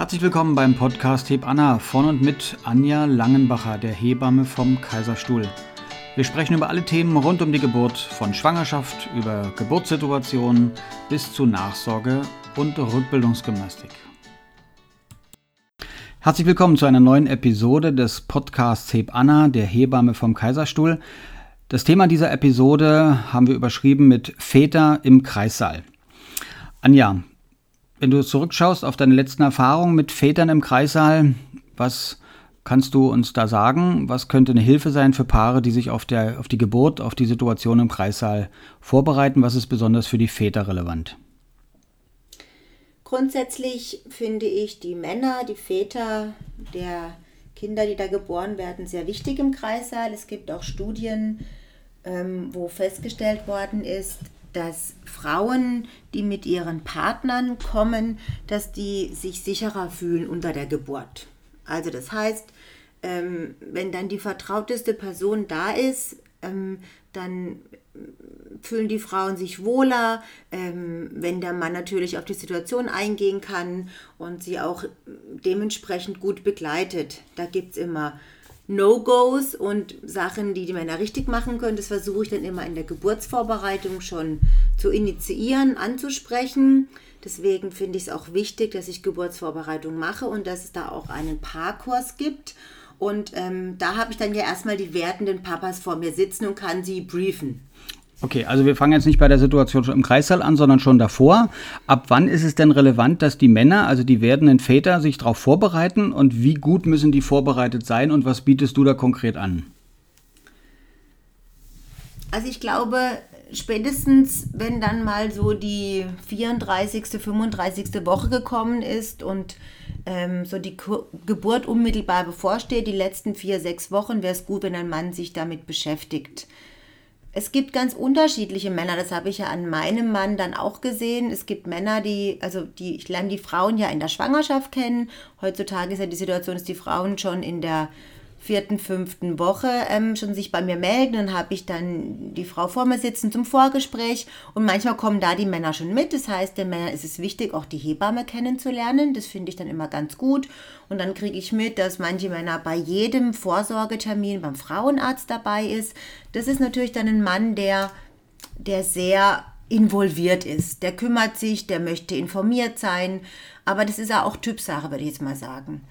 Herzlich willkommen beim Podcast Heb Anna von und mit Anja Langenbacher, der Hebamme vom Kaiserstuhl. Wir sprechen über alle Themen rund um die Geburt, von Schwangerschaft über Geburtssituationen bis zu Nachsorge und Rückbildungsgymnastik. Herzlich willkommen zu einer neuen Episode des Podcasts Heb Anna, der Hebamme vom Kaiserstuhl. Das Thema dieser Episode haben wir überschrieben mit Väter im Kreissaal. Anja, wenn du zurückschaust auf deine letzten Erfahrungen mit Vätern im Kreissaal, was kannst du uns da sagen? Was könnte eine Hilfe sein für Paare, die sich auf, der, auf die Geburt, auf die Situation im Kreissaal vorbereiten? Was ist besonders für die Väter relevant? Grundsätzlich finde ich die Männer, die Väter der Kinder, die da geboren werden, sehr wichtig im Kreissaal. Es gibt auch Studien, ähm, wo festgestellt worden ist, dass Frauen, die mit ihren Partnern kommen, dass die sich sicherer fühlen unter der Geburt. Also das heißt, ähm, wenn dann die vertrauteste Person da ist, ähm, dann fühlen die Frauen sich wohler, ähm, wenn der Mann natürlich auf die Situation eingehen kann und sie auch dementsprechend gut begleitet. Da gibt es immer No-Gos und Sachen, die die Männer richtig machen können. Das versuche ich dann immer in der Geburtsvorbereitung schon zu initiieren, anzusprechen. Deswegen finde ich es auch wichtig, dass ich Geburtsvorbereitung mache und dass es da auch einen Paarkurs gibt. Und ähm, da habe ich dann ja erstmal die werdenden Papas vor mir sitzen und kann sie briefen. Okay, also wir fangen jetzt nicht bei der Situation schon im Kreissaal an, sondern schon davor. Ab wann ist es denn relevant, dass die Männer, also die werdenden Väter, sich darauf vorbereiten und wie gut müssen die vorbereitet sein und was bietest du da konkret an? Also ich glaube, spätestens wenn dann mal so die 34., 35. Woche gekommen ist und ähm, so die Geburt unmittelbar bevorsteht, die letzten vier, sechs Wochen, wäre es gut, wenn ein Mann sich damit beschäftigt es gibt ganz unterschiedliche Männer, das habe ich ja an meinem Mann dann auch gesehen. Es gibt Männer, die, also die, ich lerne die Frauen ja in der Schwangerschaft kennen. Heutzutage ist ja die Situation, dass die Frauen schon in der vierten, fünften Woche ähm, schon sich bei mir melden. Dann habe ich dann die Frau vor mir sitzen zum Vorgespräch und manchmal kommen da die Männer schon mit. Das heißt, den Männern ist es wichtig, auch die Hebamme kennenzulernen. Das finde ich dann immer ganz gut. Und dann kriege ich mit, dass manche Männer bei jedem Vorsorgetermin beim Frauenarzt dabei ist. Das ist natürlich dann ein Mann, der, der sehr involviert ist. Der kümmert sich, der möchte informiert sein. Aber das ist ja auch Typsache, würde ich jetzt mal sagen.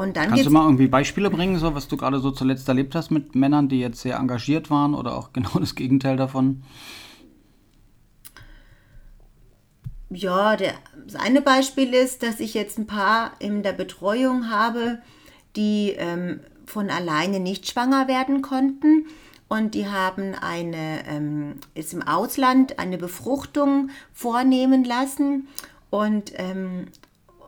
Und dann Kannst du mal irgendwie Beispiele bringen, so was du gerade so zuletzt erlebt hast mit Männern, die jetzt sehr engagiert waren oder auch genau das Gegenteil davon? Ja, der, das eine Beispiel ist, dass ich jetzt ein paar in der Betreuung habe, die ähm, von alleine nicht schwanger werden konnten und die haben eine, ähm, ist im Ausland eine Befruchtung vornehmen lassen und ähm,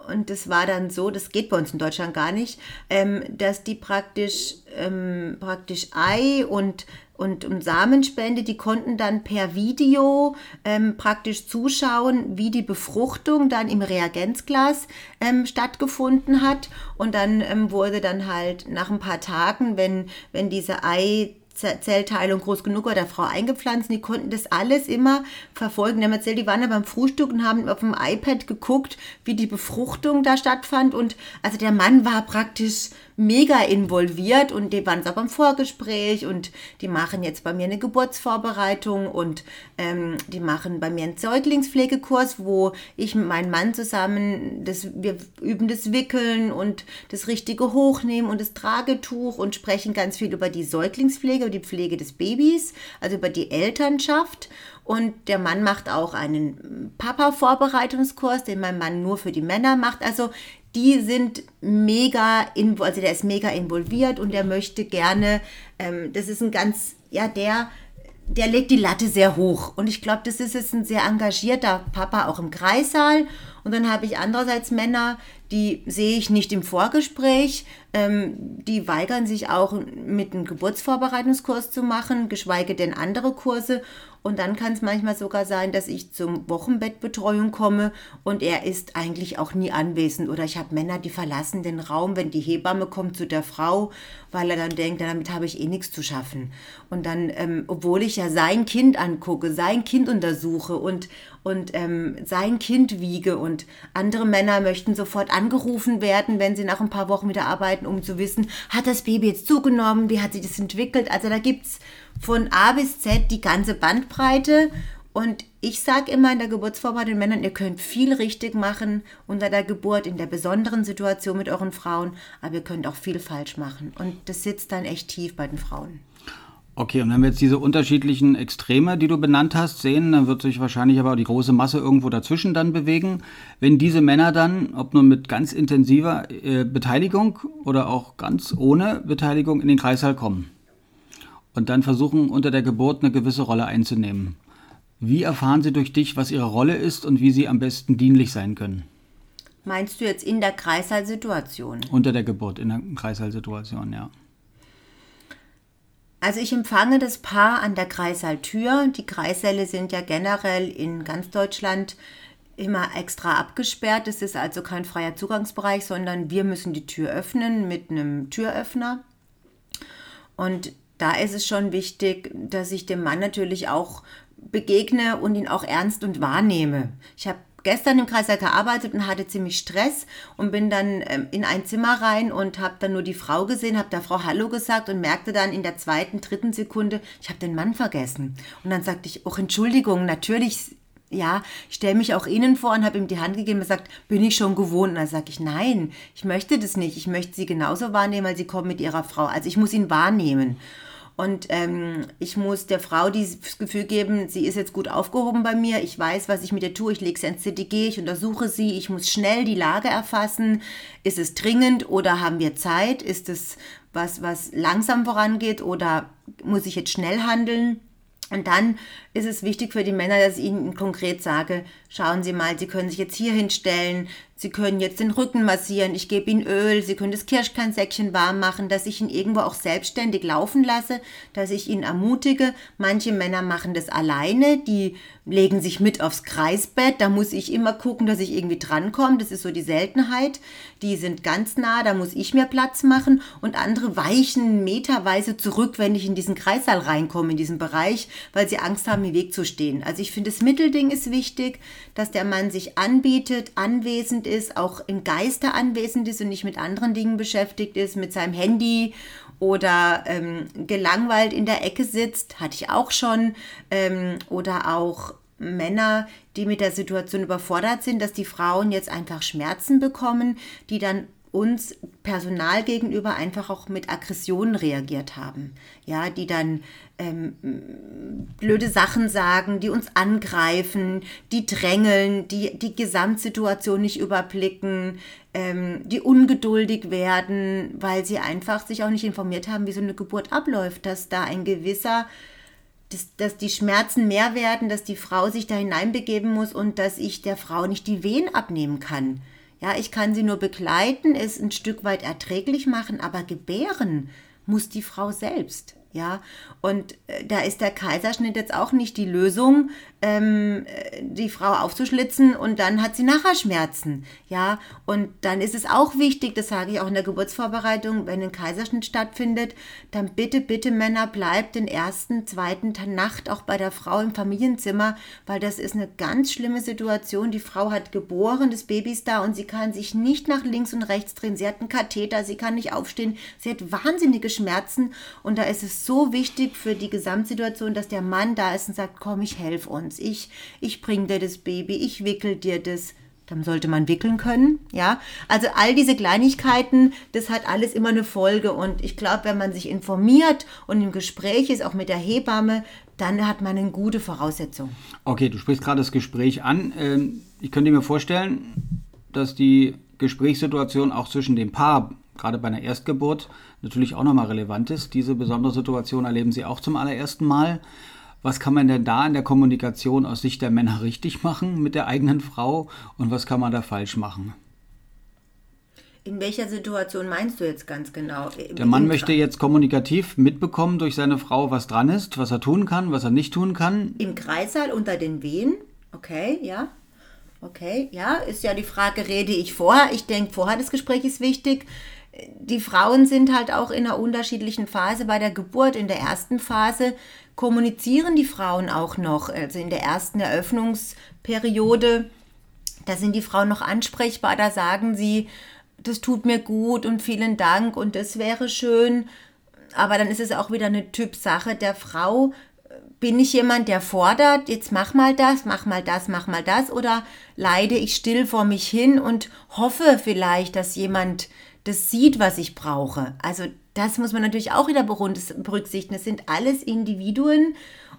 und das war dann so, das geht bei uns in Deutschland gar nicht, ähm, dass die praktisch, ähm, praktisch Ei und, und, und Samenspende, die konnten dann per Video ähm, praktisch zuschauen, wie die Befruchtung dann im Reagenzglas ähm, stattgefunden hat. Und dann ähm, wurde dann halt nach ein paar Tagen, wenn, wenn diese Ei Zellteilung groß genug war, der Frau eingepflanzt. Die konnten das alles immer verfolgen. Die haben erzählt, die waren da beim Frühstück und haben auf dem iPad geguckt, wie die Befruchtung da stattfand. Und also der Mann war praktisch mega involviert und die waren auch beim Vorgespräch und die machen jetzt bei mir eine Geburtsvorbereitung und ähm, die machen bei mir einen Säuglingspflegekurs, wo ich mit meinem Mann zusammen, das, wir üben das Wickeln und das richtige Hochnehmen und das Tragetuch und sprechen ganz viel über die Säuglingspflege, die Pflege des Babys, also über die Elternschaft. Und der Mann macht auch einen Papa-Vorbereitungskurs, den mein Mann nur für die Männer macht. Also die sind mega, also der ist mega involviert und der möchte gerne, ähm, das ist ein ganz, ja, der, der legt die Latte sehr hoch. Und ich glaube, das ist jetzt ein sehr engagierter Papa auch im Kreissaal. Und dann habe ich andererseits Männer, die sehe ich nicht im Vorgespräch. Ähm, die weigern sich auch mit einem Geburtsvorbereitungskurs zu machen, geschweige denn andere Kurse. Und dann kann es manchmal sogar sein, dass ich zum Wochenbettbetreuung komme und er ist eigentlich auch nie anwesend. Oder ich habe Männer, die verlassen den Raum, wenn die Hebamme kommt zu der Frau, weil er dann denkt, damit habe ich eh nichts zu schaffen. Und dann, ähm, obwohl ich ja sein Kind angucke, sein Kind untersuche und, und ähm, sein Kind wiege und andere Männer möchten sofort angerufen werden, wenn sie nach ein paar Wochen wieder arbeiten, um zu wissen, hat das Baby jetzt zugenommen, wie hat sich das entwickelt. Also da gibt es von A bis Z die ganze Bandbreite. Und ich sage immer in der Geburtsvorbereitung den Männern, ihr könnt viel richtig machen unter der Geburt, in der besonderen Situation mit euren Frauen, aber ihr könnt auch viel falsch machen. Und das sitzt dann echt tief bei den Frauen. Okay, und wenn wir jetzt diese unterschiedlichen Extreme, die du benannt hast, sehen, dann wird sich wahrscheinlich aber die große Masse irgendwo dazwischen dann bewegen. Wenn diese Männer dann, ob nur mit ganz intensiver äh, Beteiligung oder auch ganz ohne Beteiligung in den Kreißsaal kommen und dann versuchen, unter der Geburt eine gewisse Rolle einzunehmen. Wie erfahren sie durch dich, was ihre Rolle ist und wie sie am besten dienlich sein können? Meinst du jetzt in der Kreißsaalsituation? Unter der Geburt, in der Kreißsaalsituation, ja. Also ich empfange das Paar an der Kreissaaltür. Die Kreissäle sind ja generell in ganz Deutschland immer extra abgesperrt. Es ist also kein freier Zugangsbereich, sondern wir müssen die Tür öffnen mit einem Türöffner. Und da ist es schon wichtig, dass ich dem Mann natürlich auch begegne und ihn auch ernst und wahrnehme. Ich habe gestern im Kreißsaal gearbeitet und hatte ziemlich Stress und bin dann ähm, in ein Zimmer rein und habe dann nur die Frau gesehen, habe der Frau Hallo gesagt und merkte dann in der zweiten, dritten Sekunde, ich habe den Mann vergessen. Und dann sagte ich, auch Entschuldigung, natürlich, ja, ich stelle mich auch Ihnen vor und habe ihm die Hand gegeben und gesagt, bin ich schon gewohnt? Und dann sage ich, nein, ich möchte das nicht. Ich möchte Sie genauso wahrnehmen, weil Sie kommen mit Ihrer Frau. Also ich muss ihn wahrnehmen. Und ähm, ich muss der Frau das Gefühl geben, sie ist jetzt gut aufgehoben bei mir. Ich weiß, was ich mit ihr tue. Ich lege sie ins CTG, ich untersuche sie. Ich muss schnell die Lage erfassen. Ist es dringend oder haben wir Zeit? Ist es was, was langsam vorangeht oder muss ich jetzt schnell handeln? Und dann ist es wichtig für die Männer, dass ich ihnen konkret sage, schauen Sie mal, Sie können sich jetzt hier hinstellen, Sie können jetzt den Rücken massieren, ich gebe Ihnen Öl, Sie können das Kirschkernsäckchen warm machen, dass ich ihn irgendwo auch selbstständig laufen lasse, dass ich ihn ermutige. Manche Männer machen das alleine, die legen sich mit aufs Kreisbett, da muss ich immer gucken, dass ich irgendwie drankomme, das ist so die Seltenheit. Die sind ganz nah, da muss ich mir Platz machen. Und andere weichen meterweise zurück, wenn ich in diesen Kreissaal reinkomme, in diesen Bereich, weil sie Angst haben, im Weg zu stehen. Also ich finde, das Mittelding ist wichtig, dass der Mann sich anbietet, anwesend ist, auch im Geiste anwesend ist und nicht mit anderen Dingen beschäftigt ist, mit seinem Handy oder ähm, gelangweilt in der Ecke sitzt, hatte ich auch schon, ähm, oder auch Männer, die mit der Situation überfordert sind, dass die Frauen jetzt einfach Schmerzen bekommen, die dann uns Personal gegenüber einfach auch mit Aggressionen reagiert haben. Ja, die dann ähm, blöde Sachen sagen, die uns angreifen, die drängeln, die die Gesamtsituation nicht überblicken, ähm, die ungeduldig werden, weil sie einfach sich auch nicht informiert haben, wie so eine Geburt abläuft, dass da ein gewisser dass, dass die Schmerzen mehr werden, dass die Frau sich da hineinbegeben muss und dass ich der Frau nicht die Wehen abnehmen kann. Ja, ich kann sie nur begleiten, es ein Stück weit erträglich machen, aber gebären muss die Frau selbst. Ja, und äh, da ist der Kaiserschnitt jetzt auch nicht die Lösung, ähm, die Frau aufzuschlitzen und dann hat sie nachher Schmerzen. Ja, und dann ist es auch wichtig, das sage ich auch in der Geburtsvorbereitung, wenn ein Kaiserschnitt stattfindet, dann bitte, bitte Männer, bleibt den ersten, zweiten Nacht auch bei der Frau im Familienzimmer, weil das ist eine ganz schlimme Situation. Die Frau hat geboren, das Baby ist da und sie kann sich nicht nach links und rechts drehen. Sie hat einen Katheter, sie kann nicht aufstehen, sie hat wahnsinnige Schmerzen und da ist es so wichtig für die Gesamtsituation, dass der Mann da ist und sagt, komm, ich helfe uns uns. Ich, ich bringe dir das Baby, ich wickel dir das. Dann sollte man wickeln können, ja. Also all diese Kleinigkeiten, das hat alles immer eine Folge. Und ich glaube, wenn man sich informiert und im Gespräch ist, auch mit der Hebamme, dann hat man eine gute Voraussetzung. Okay, du sprichst gerade das Gespräch an. Ähm, ich könnte mir vorstellen, dass die Gesprächssituation auch zwischen dem Paar, gerade bei einer Erstgeburt, natürlich auch nochmal relevant ist. Diese besondere Situation erleben Sie auch zum allerersten Mal. Was kann man denn da in der Kommunikation aus Sicht der Männer richtig machen mit der eigenen Frau und was kann man da falsch machen? In welcher Situation meinst du jetzt ganz genau? Der Mann möchte jetzt kommunikativ mitbekommen durch seine Frau, was dran ist, was er tun kann, was er nicht tun kann. Im Kreissaal unter den Wehen? Okay, ja. Okay, ja, ist ja die Frage, rede ich vorher? Ich denke, vorher das Gespräch ist wichtig. Die Frauen sind halt auch in einer unterschiedlichen Phase bei der Geburt. In der ersten Phase kommunizieren die Frauen auch noch. Also in der ersten Eröffnungsperiode da sind die Frauen noch ansprechbar, da sagen sie, das tut mir gut und vielen Dank und das wäre schön. Aber dann ist es auch wieder eine Typsache der Frau. Bin ich jemand, der fordert, jetzt mach mal das, mach mal das, mach mal das, oder leide ich still vor mich hin und hoffe vielleicht, dass jemand das sieht, was ich brauche. Also das muss man natürlich auch wieder berücksichtigen. Es sind alles Individuen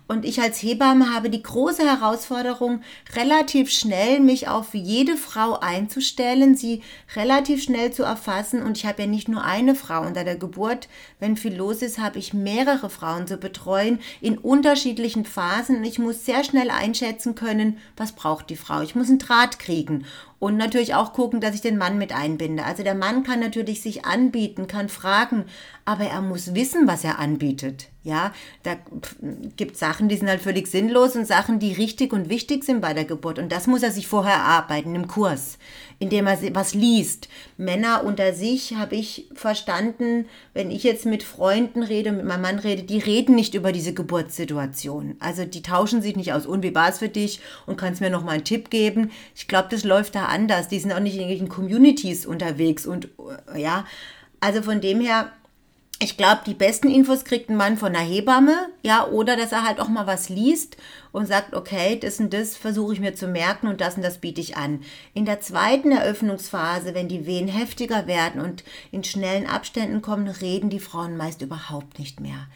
und ich als Hebamme habe die große Herausforderung, relativ schnell mich auf jede Frau einzustellen, sie relativ schnell zu erfassen. Und ich habe ja nicht nur eine Frau unter der Geburt. Wenn viel los ist, habe ich mehrere Frauen zu betreuen in unterschiedlichen Phasen. Ich muss sehr schnell einschätzen können, was braucht die Frau. Ich muss einen Draht kriegen. Und natürlich auch gucken, dass ich den Mann mit einbinde. Also der Mann kann natürlich sich anbieten, kann fragen, aber er muss wissen, was er anbietet. Ja, da gibt Sachen, die sind halt völlig sinnlos und Sachen, die richtig und wichtig sind bei der Geburt. Und das muss er sich vorher erarbeiten im Kurs, indem er was liest. Männer unter sich habe ich verstanden, wenn ich jetzt mit Freunden rede, mit meinem Mann rede, die reden nicht über diese Geburtssituation. Also die tauschen sich nicht aus. Und wie war es für dich? Und kannst mir noch mal einen Tipp geben? Ich glaube, das läuft da anders. Die sind auch nicht in irgendwelchen Communities unterwegs und ja, also von dem her ich glaube, die besten Infos kriegt ein Mann von einer Hebamme, ja, oder dass er halt auch mal was liest und sagt, okay, das und das versuche ich mir zu merken und das und das biete ich an. In der zweiten Eröffnungsphase, wenn die Wehen heftiger werden und in schnellen Abständen kommen, reden die Frauen meist überhaupt nicht mehr.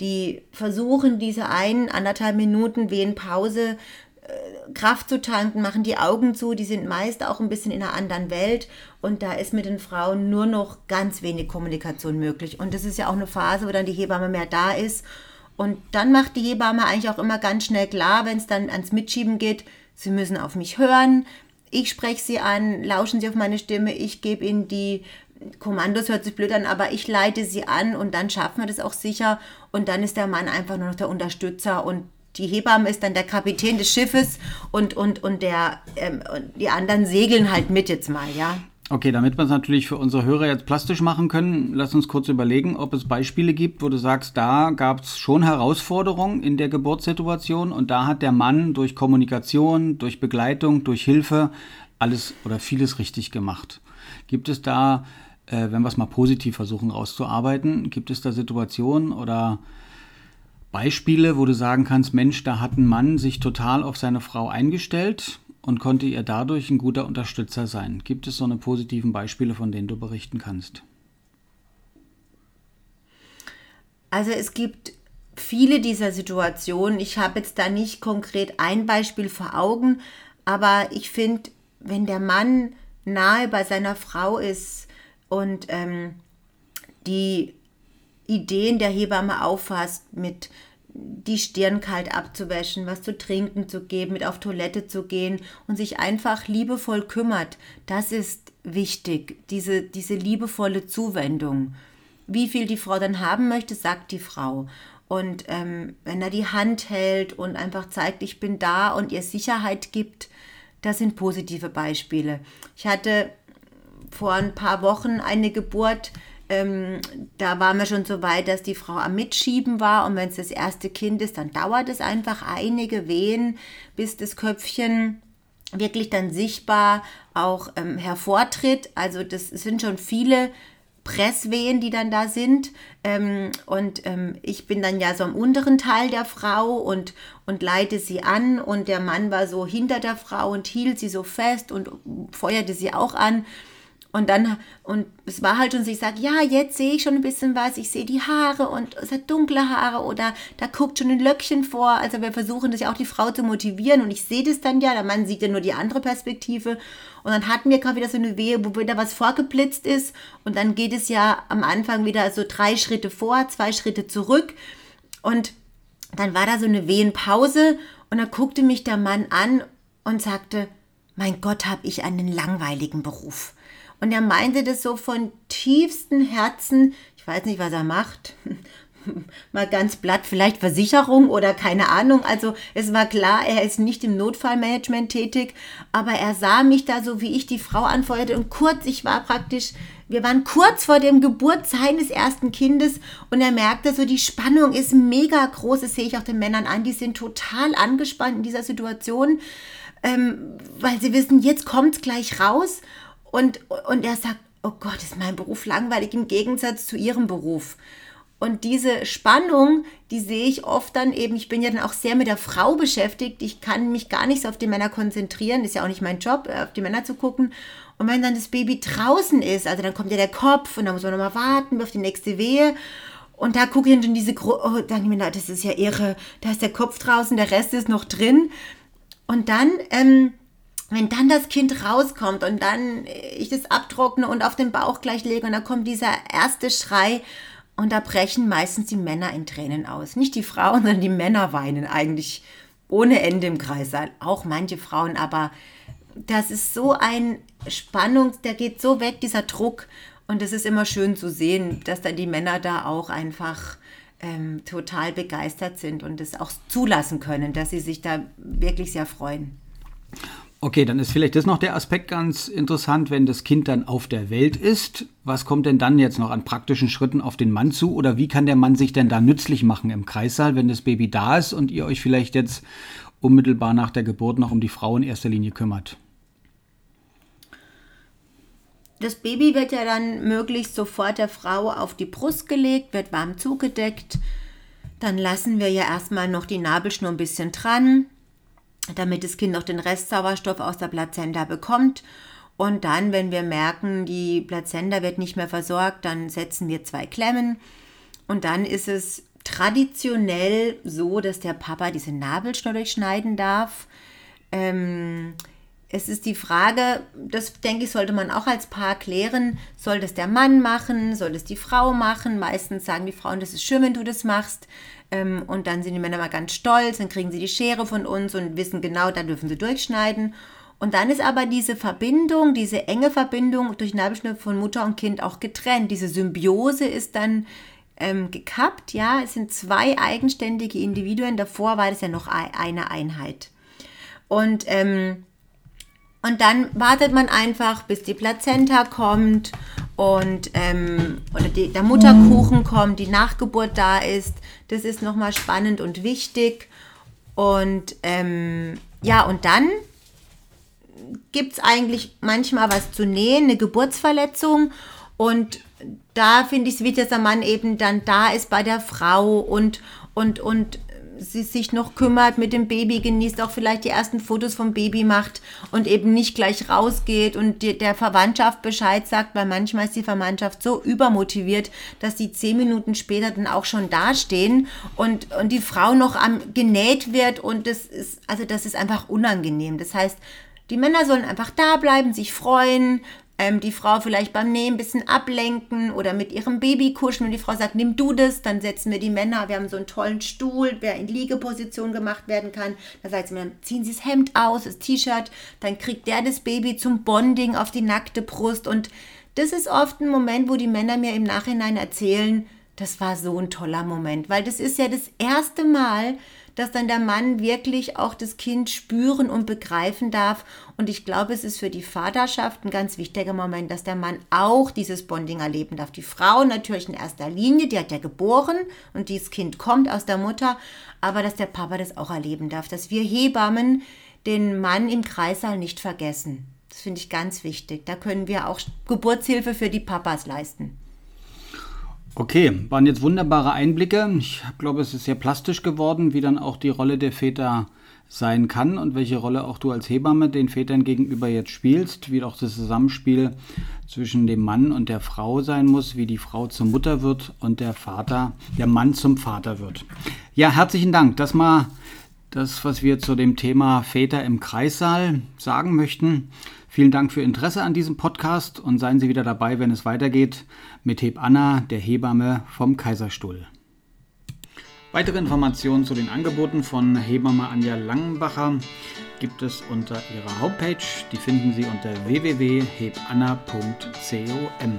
Die versuchen diese ein, anderthalb Minuten Wehenpause Kraft zu tanken, machen die Augen zu, die sind meist auch ein bisschen in einer anderen Welt und da ist mit den Frauen nur noch ganz wenig Kommunikation möglich. Und das ist ja auch eine Phase, wo dann die Hebamme mehr da ist. Und dann macht die Hebamme eigentlich auch immer ganz schnell klar, wenn es dann ans Mitschieben geht, sie müssen auf mich hören, ich spreche sie an, lauschen sie auf meine Stimme, ich gebe ihnen die Kommandos, hört sich blöd an, aber ich leite sie an und dann schaffen wir das auch sicher. Und dann ist der Mann einfach nur noch der Unterstützer und die Hebamme ist dann der Kapitän des Schiffes und, und, und, der, ähm, und die anderen segeln halt mit jetzt mal, ja. Okay, damit wir es natürlich für unsere Hörer jetzt plastisch machen können, lass uns kurz überlegen, ob es Beispiele gibt, wo du sagst, da gab es schon Herausforderungen in der Geburtssituation und da hat der Mann durch Kommunikation, durch Begleitung, durch Hilfe alles oder vieles richtig gemacht. Gibt es da, äh, wenn wir es mal positiv versuchen rauszuarbeiten, gibt es da Situationen oder Beispiele, wo du sagen kannst, Mensch, da hat ein Mann sich total auf seine Frau eingestellt und konnte ihr dadurch ein guter Unterstützer sein. Gibt es so eine positiven Beispiele, von denen du berichten kannst? Also es gibt viele dieser Situationen. Ich habe jetzt da nicht konkret ein Beispiel vor Augen, aber ich finde, wenn der Mann nahe bei seiner Frau ist und ähm, die Ideen der Hebamme auffasst, mit die Stirn kalt abzuwäschen, was zu trinken zu geben, mit auf Toilette zu gehen und sich einfach liebevoll kümmert. Das ist wichtig, diese, diese liebevolle Zuwendung. Wie viel die Frau dann haben möchte, sagt die Frau. Und ähm, wenn er die Hand hält und einfach zeigt, ich bin da und ihr Sicherheit gibt, das sind positive Beispiele. Ich hatte vor ein paar Wochen eine Geburt, ähm, da waren wir schon so weit, dass die Frau am Mitschieben war. Und wenn es das erste Kind ist, dann dauert es einfach einige Wehen, bis das Köpfchen wirklich dann sichtbar auch ähm, hervortritt. Also das sind schon viele Presswehen, die dann da sind. Ähm, und ähm, ich bin dann ja so am unteren Teil der Frau und, und leite sie an. Und der Mann war so hinter der Frau und hielt sie so fest und feuerte sie auch an. Und dann, und es war halt schon so, ich sage, ja, jetzt sehe ich schon ein bisschen was, ich sehe die Haare und es hat dunkle Haare oder da guckt schon ein Löckchen vor. Also wir versuchen das ja auch die Frau zu motivieren und ich sehe das dann ja, der Mann sieht ja nur die andere Perspektive. Und dann hatten wir gerade wieder so eine Wehe, wo wieder was vorgeblitzt ist und dann geht es ja am Anfang wieder so drei Schritte vor, zwei Schritte zurück und dann war da so eine Wehenpause und dann guckte mich der Mann an und sagte, mein Gott, habe ich einen langweiligen Beruf. Und er meinte das so von tiefstem Herzen. Ich weiß nicht, was er macht. Mal ganz platt, vielleicht Versicherung oder keine Ahnung. Also es war klar, er ist nicht im Notfallmanagement tätig, aber er sah mich da so, wie ich die Frau anfeuerte. Und kurz, ich war praktisch, wir waren kurz vor dem Geburt seines ersten Kindes und er merkte so, die Spannung ist mega groß. Das sehe ich auch den Männern an, die sind total angespannt in dieser Situation ähm, weil sie wissen, jetzt kommt es gleich raus. Und, und er sagt, oh Gott, ist mein Beruf langweilig im Gegensatz zu ihrem Beruf. Und diese Spannung, die sehe ich oft dann eben, ich bin ja dann auch sehr mit der Frau beschäftigt, ich kann mich gar nicht so auf die Männer konzentrieren, ist ja auch nicht mein Job, äh, auf die Männer zu gucken. Und wenn dann das Baby draußen ist, also dann kommt ja der Kopf und dann muss man nochmal warten auf die nächste Wehe. Und da gucke ich dann schon diese, Gro oh, dann mir, das ist ja irre, da ist der Kopf draußen, der Rest ist noch drin. Und dann, ähm, wenn dann das Kind rauskommt und dann ich das abtrockne und auf den Bauch gleich lege und dann kommt dieser erste Schrei und da brechen meistens die Männer in Tränen aus. Nicht die Frauen, sondern die Männer weinen eigentlich ohne Ende im Kreissaal. Auch manche Frauen, aber das ist so ein Spannung, der geht so weg, dieser Druck. Und es ist immer schön zu sehen, dass dann die Männer da auch einfach ähm, total begeistert sind und es auch zulassen können, dass sie sich da wirklich sehr freuen. Okay, dann ist vielleicht das noch der Aspekt ganz interessant, wenn das Kind dann auf der Welt ist. Was kommt denn dann jetzt noch an praktischen Schritten auf den Mann zu? Oder wie kann der Mann sich denn da nützlich machen im Kreissaal, wenn das Baby da ist und ihr euch vielleicht jetzt unmittelbar nach der Geburt noch um die Frau in erster Linie kümmert? Das Baby wird ja dann möglichst sofort der Frau auf die Brust gelegt, wird warm zugedeckt. Dann lassen wir ja erstmal noch die Nabelschnur ein bisschen dran damit das Kind noch den Restsauerstoff aus der Plazenta bekommt. Und dann, wenn wir merken, die Plazenta wird nicht mehr versorgt, dann setzen wir zwei Klemmen. Und dann ist es traditionell so, dass der Papa diese Nabelschnur durchschneiden darf. Ähm, es ist die Frage, das denke ich, sollte man auch als Paar klären. Soll das der Mann machen? Soll das die Frau machen? Meistens sagen die Frauen, das ist schön, wenn du das machst. Ähm, und dann sind die Männer mal ganz stolz, dann kriegen sie die Schere von uns und wissen genau, da dürfen sie durchschneiden. Und dann ist aber diese Verbindung, diese enge Verbindung durch Nabelschnur von Mutter und Kind auch getrennt. Diese Symbiose ist dann ähm, gekappt, ja. Es sind zwei eigenständige Individuen. Davor war das ja noch eine Einheit. Und ähm, und dann wartet man einfach, bis die Plazenta kommt und ähm, oder die, der Mutterkuchen kommt, die Nachgeburt da ist. Das ist nochmal spannend und wichtig. Und ähm, ja, und dann gibt es eigentlich manchmal was zu nähen, eine Geburtsverletzung. Und da finde ich es wichtig, dass der Mann eben dann da ist bei der Frau und, und, und sie sich noch kümmert, mit dem Baby genießt, auch vielleicht die ersten Fotos vom Baby macht und eben nicht gleich rausgeht und die, der Verwandtschaft Bescheid sagt, weil manchmal ist die Verwandtschaft so übermotiviert, dass die zehn Minuten später dann auch schon dastehen und, und die Frau noch am genäht wird und das ist, also das ist einfach unangenehm. Das heißt, die Männer sollen einfach da bleiben, sich freuen, ähm, die Frau vielleicht beim Nähen ein bisschen ablenken oder mit ihrem Baby kuscheln. Wenn die Frau sagt, nimm du das, dann setzen wir die Männer. Wir haben so einen tollen Stuhl, der in Liegeposition gemacht werden kann. Da sagt sie mir, ziehen Sie das Hemd aus, das T-Shirt, dann kriegt der das Baby zum Bonding auf die nackte Brust. Und das ist oft ein Moment, wo die Männer mir im Nachhinein erzählen, das war so ein toller Moment, weil das ist ja das erste Mal, dass dann der Mann wirklich auch das Kind spüren und begreifen darf. Und ich glaube, es ist für die Vaterschaft ein ganz wichtiger Moment, dass der Mann auch dieses Bonding erleben darf. Die Frau natürlich in erster Linie, die hat ja geboren und dieses Kind kommt aus der Mutter, aber dass der Papa das auch erleben darf, dass wir Hebammen den Mann im Kreissaal nicht vergessen. Das finde ich ganz wichtig. Da können wir auch Geburtshilfe für die Papas leisten. Okay, waren jetzt wunderbare Einblicke. Ich glaube, es ist sehr plastisch geworden, wie dann auch die Rolle der Väter sein kann und welche Rolle auch du als Hebamme den Vätern gegenüber jetzt spielst, wie auch das Zusammenspiel zwischen dem Mann und der Frau sein muss, wie die Frau zur Mutter wird und der Vater, der Mann zum Vater wird. Ja, herzlichen Dank. Das mal das, was wir zu dem Thema Väter im Kreissaal sagen möchten. Vielen Dank für Interesse an diesem Podcast und seien Sie wieder dabei, wenn es weitergeht mit Heb Anna, der Hebamme vom Kaiserstuhl. Weitere Informationen zu den Angeboten von Hebamme Anja Langenbacher gibt es unter ihrer Homepage. Die finden Sie unter www.hebanna.com.